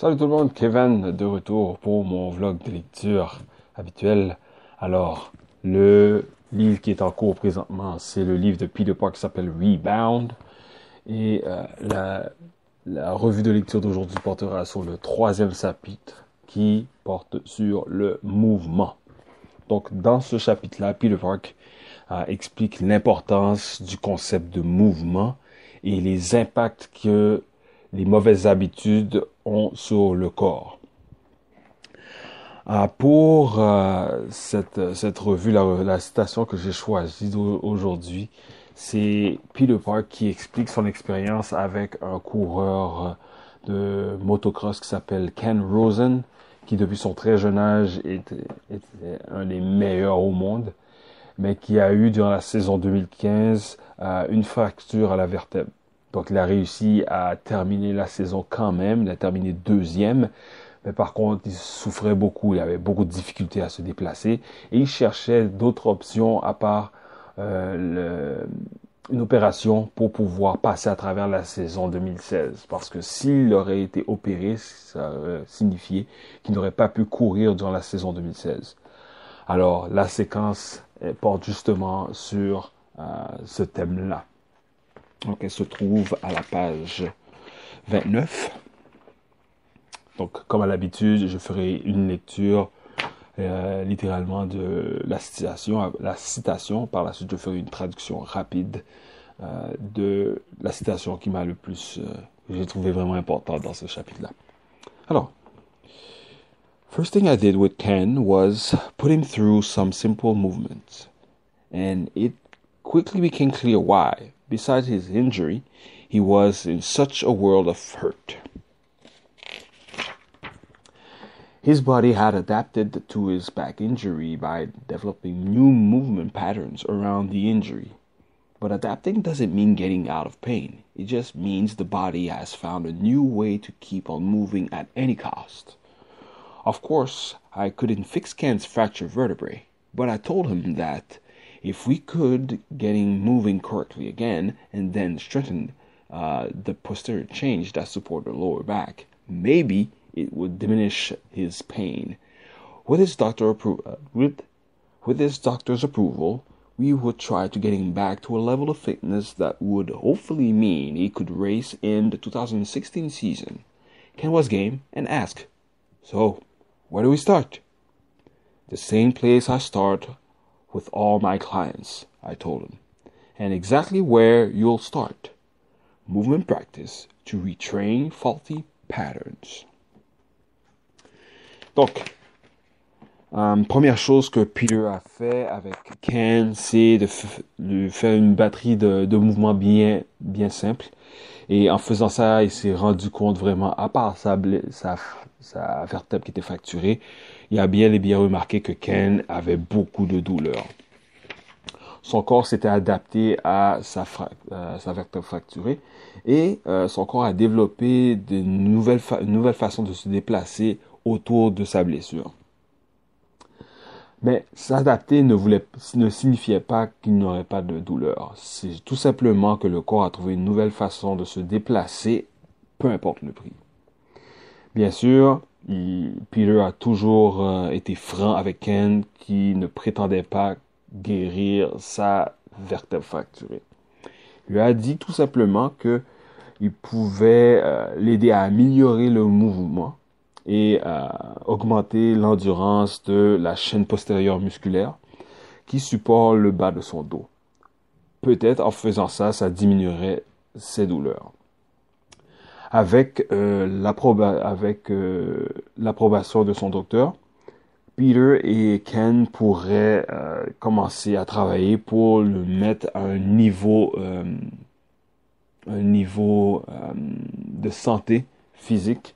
Salut tout le monde, Kevin de retour pour mon vlog de lecture habituel. Alors, le livre qui est en cours présentement, c'est le livre de Peter Park qui s'appelle Rebound. Et euh, la, revue de lecture d'aujourd'hui portera sur le troisième chapitre qui porte sur le mouvement. Donc, dans ce chapitre-là, Peter Park euh, explique l'importance du concept de mouvement et les impacts que les mauvaises habitudes sur le corps. Euh, pour euh, cette, revue, la, citation que j'ai choisie aujourd'hui, c'est Peter Park qui explique son expérience avec un coureur de motocross qui s'appelle Ken Rosen, qui depuis son très jeune âge était un des meilleurs au monde mais qui a eu durant la saison 2015 euh, une fracture à la vertèbre. Donc il a réussi à terminer la saison quand même, il a terminé deuxième, mais par contre il souffrait beaucoup, il avait beaucoup de difficultés à se déplacer et il cherchait d'autres options à part euh, une opération pour pouvoir passer à travers la saison 2016. Parce que s'il aurait été opéré, ça signifié qu'il n'aurait pas pu courir durant la saison 2016. Alors la séquence porte justement sur euh, ce thème-là. Donc, elle se trouve à la page 29. Donc, comme à l'habitude, je ferai une lecture euh, littéralement de la citation, la citation. Par la suite, je ferai une traduction rapide euh, de la citation qui m'a le plus, euh, j'ai trouvé vraiment importante dans ce chapitre-là. Alors, First thing I did with Ken was put him through some simple movements, and it quickly became clear why, besides his injury, he was in such a world of hurt. His body had adapted to his back injury by developing new movement patterns around the injury. But adapting doesn't mean getting out of pain. It just means the body has found a new way to keep on moving at any cost. Of course, I couldn't fix Ken's fractured vertebrae, but I told him that if we could getting moving correctly again and then strengthen uh, the posterior change that support the lower back, maybe it would diminish his pain. With his doctor appro- uh, with with his doctor's approval, we would try to get him back to a level of fitness that would hopefully mean he could race in the 2016 season. Ken was game and asked, "So, where do we start? The same place I start with all my clients, I told him, and exactly where you'll start. Movement practice to retrain faulty patterns. Donc, euh, première chose que Peter a fait avec Ken, c'est de, de, faire une batterie de, de mouvements bien, bien simples. Et en faisant ça, il s'est rendu compte vraiment, à part sa, sa, sa vertèbre qui était fracturée, il a bien et bien remarqué que Ken avait beaucoup de douleurs. Son corps s'était adapté à sa, euh, sa vertèbre fracturée et euh, son corps a développé de nouvelles, nouvelles façons de se déplacer autour de sa blessure. Mais s'adapter ne, voulait, ne signifiait pas qu'il n'aurait pas de douleur. C'est tout simplement que le corps a trouvé une nouvelle façon de se déplacer, peu importe le prix. Bien sûr, il, Peter a toujours euh, été franc avec Ken qui ne prétendait pas guérir sa vertèbre fracturée. Il lui a dit tout simplement que il pouvait euh, l'aider à améliorer le mouvement et à augmenter l'endurance de la chaîne postérieure musculaire qui supporte le bas de son dos. Peut-être en faisant ça, ça diminuerait ses douleurs. Avec euh, l'approbation euh, de son docteur, Peter et Ken pourraient euh, commencer à travailler pour le mettre à un niveau, euh, un niveau euh, de santé physique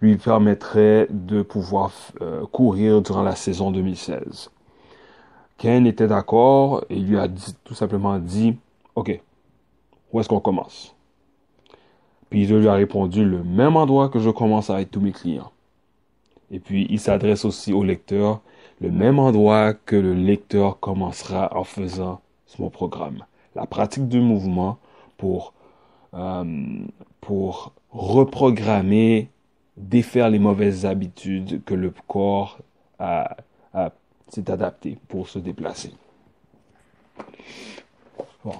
lui permettrait de pouvoir euh, courir durant la saison 2016. Ken était d'accord et lui a dit, tout simplement dit, OK, où est-ce qu'on commence? Puis je lui a répondu le même endroit que je commence avec tous mes clients. Et puis il s'adresse aussi au lecteur, le même endroit que le lecteur commencera en faisant mon programme. La pratique du mouvement pour, euh, pour reprogrammer défaire les mauvaises habitudes que le corps a, s'est adapté pour se déplacer.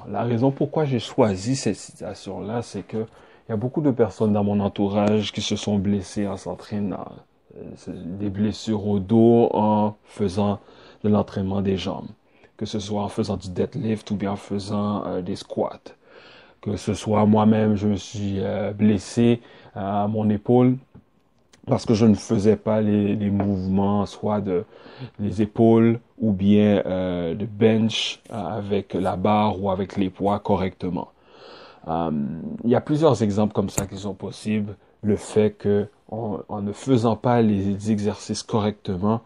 La raison pourquoi j'ai choisi cette situation-là, c'est que il y a beaucoup de personnes dans mon entourage qui se sont blessées en s'entraînant. Euh, des blessures au dos en faisant de l'entraînement des jambes. Que ce soit en faisant du deadlift ou bien en faisant euh, des squats. Que ce soit moi-même, je me suis euh, blessé à mon épaule parce que je ne faisais pas les, mouvements, soit de les épaules ou bien euh, de bench euh, avec la barre ou avec les poids correctement. Euh, il y a plusieurs exemples comme ça qui sont possibles. Le fait que en, ne faisant pas les exercices correctement,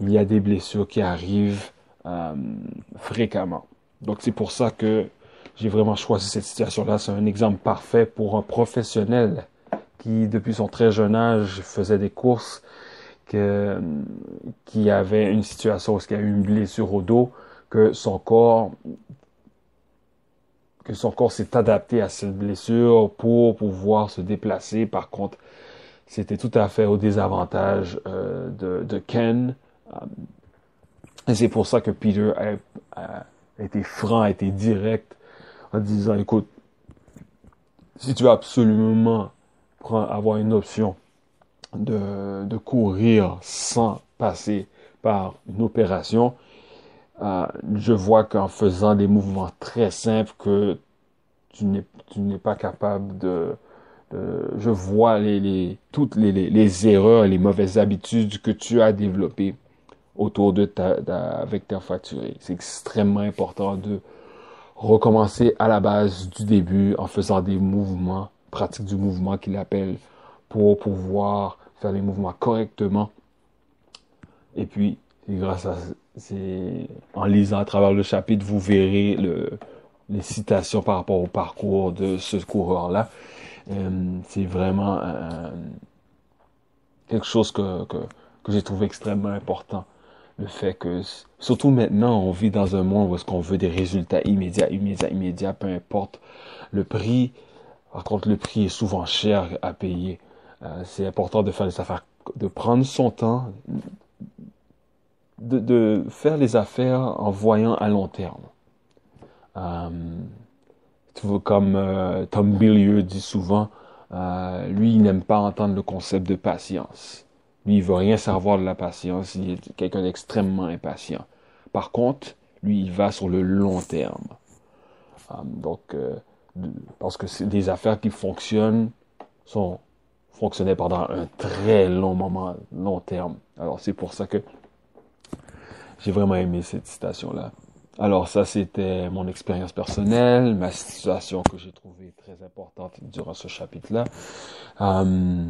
il y a des blessures qui arrivent fréquemment. Donc c'est pour ça que j'ai vraiment choisi cette situation-là. C'est un exemple parfait pour un professionnel qui, depuis son très jeune âge, faisait des courses, qui avait une situation où il y a eu une blessure au dos, que son corps que son corps s'est adapté à cette blessure pour pouvoir se déplacer. Par contre, c'était tout à fait au désavantage euh, de, Ken. et c'est pour ça que Peter a, a, été franc, a été direct en disant, écoute, si tu veux absolument avoir une option de, de courir sans passer par une opération, euh, je vois qu'en faisant des mouvements très simples que tu n'es pas capable de, je vois les, les toutes les, les, les, erreurs les mauvaises habitudes que tu as développées autour de ta, avec ta fracturé. C'est extrêmement important de recommencer à la base du début en faisant des mouvements pratique du mouvement qu'il appelle pour pouvoir faire les mouvements correctement. Et puis, en lisant à travers le chapitre, vous verrez le, les citations par rapport au parcours de ce coureur-là. Euh, c'est vraiment euh, quelque chose que, que, que j'ai trouvé extrêmement important. Le fait que, surtout maintenant, on vit dans un monde où est-ce qu'on veut des résultats immédiats, immédiats, immédiats, peu importe le prix par contre, le prix est souvent cher à payer. Euh, c'est important de faire les affaires, de prendre son temps, de, faire les affaires en voyant à long terme. Euh, comme euh, Tom Billieux dit souvent, lui, il n'aime pas entendre le concept de patience. Lui, il veut rien savoir de la patience. Il est quelqu'un d'extrêmement impatient. Par contre, lui, il va sur le long terme. Donc, parce que c'est des affaires qui fonctionnent, sont fonctionnées pendant un très long moment, long terme. Alors c'est pour ça que j'ai vraiment aimé cette citation-là. Alors ça, c'était mon expérience personnelle, ma situation que j'ai trouvée très importante durant ce chapitre-là. Euh,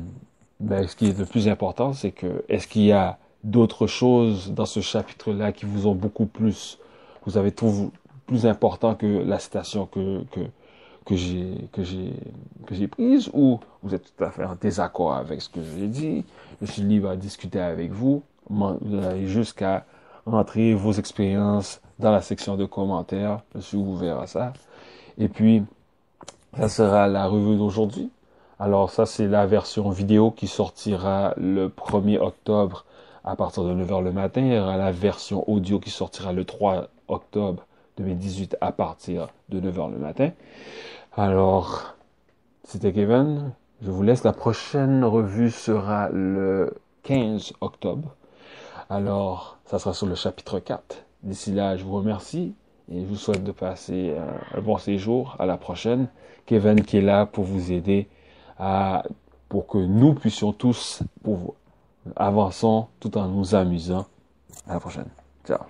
ce qui est le plus important, c'est que est-ce qu'il y a d'autres choses dans ce chapitre-là qui vous ont beaucoup plus, vous avez trouvé plus important que la citation que, que, que j'ai que j'ai que j'ai prise ou vous êtes tout à fait en désaccord avec ce que j'ai dit, je suis libre à discuter avec vous. Vous avez jusqu'à rentrer vos expériences dans la section de commentaires. Je suis ouvert à ça. Et puis, ça sera la revue d'aujourd'hui. Alors ça, c'est la version vidéo qui sortira le 1er octobre à partir de 9h le matin. Il y aura la version audio qui sortira le 3 octobre 2018 à partir de 9h le matin. Alors, c'était Kevin. Je vous laisse. La prochaine revue sera le 15 octobre. Alors, ça sera sur le chapitre 4. D'ici là, je vous remercie et je vous souhaite de passer un bon séjour. À la prochaine. Kevin qui est là pour vous aider pour que nous puissions tous pour avançons tout en nous amusant. À la prochaine. Ciao.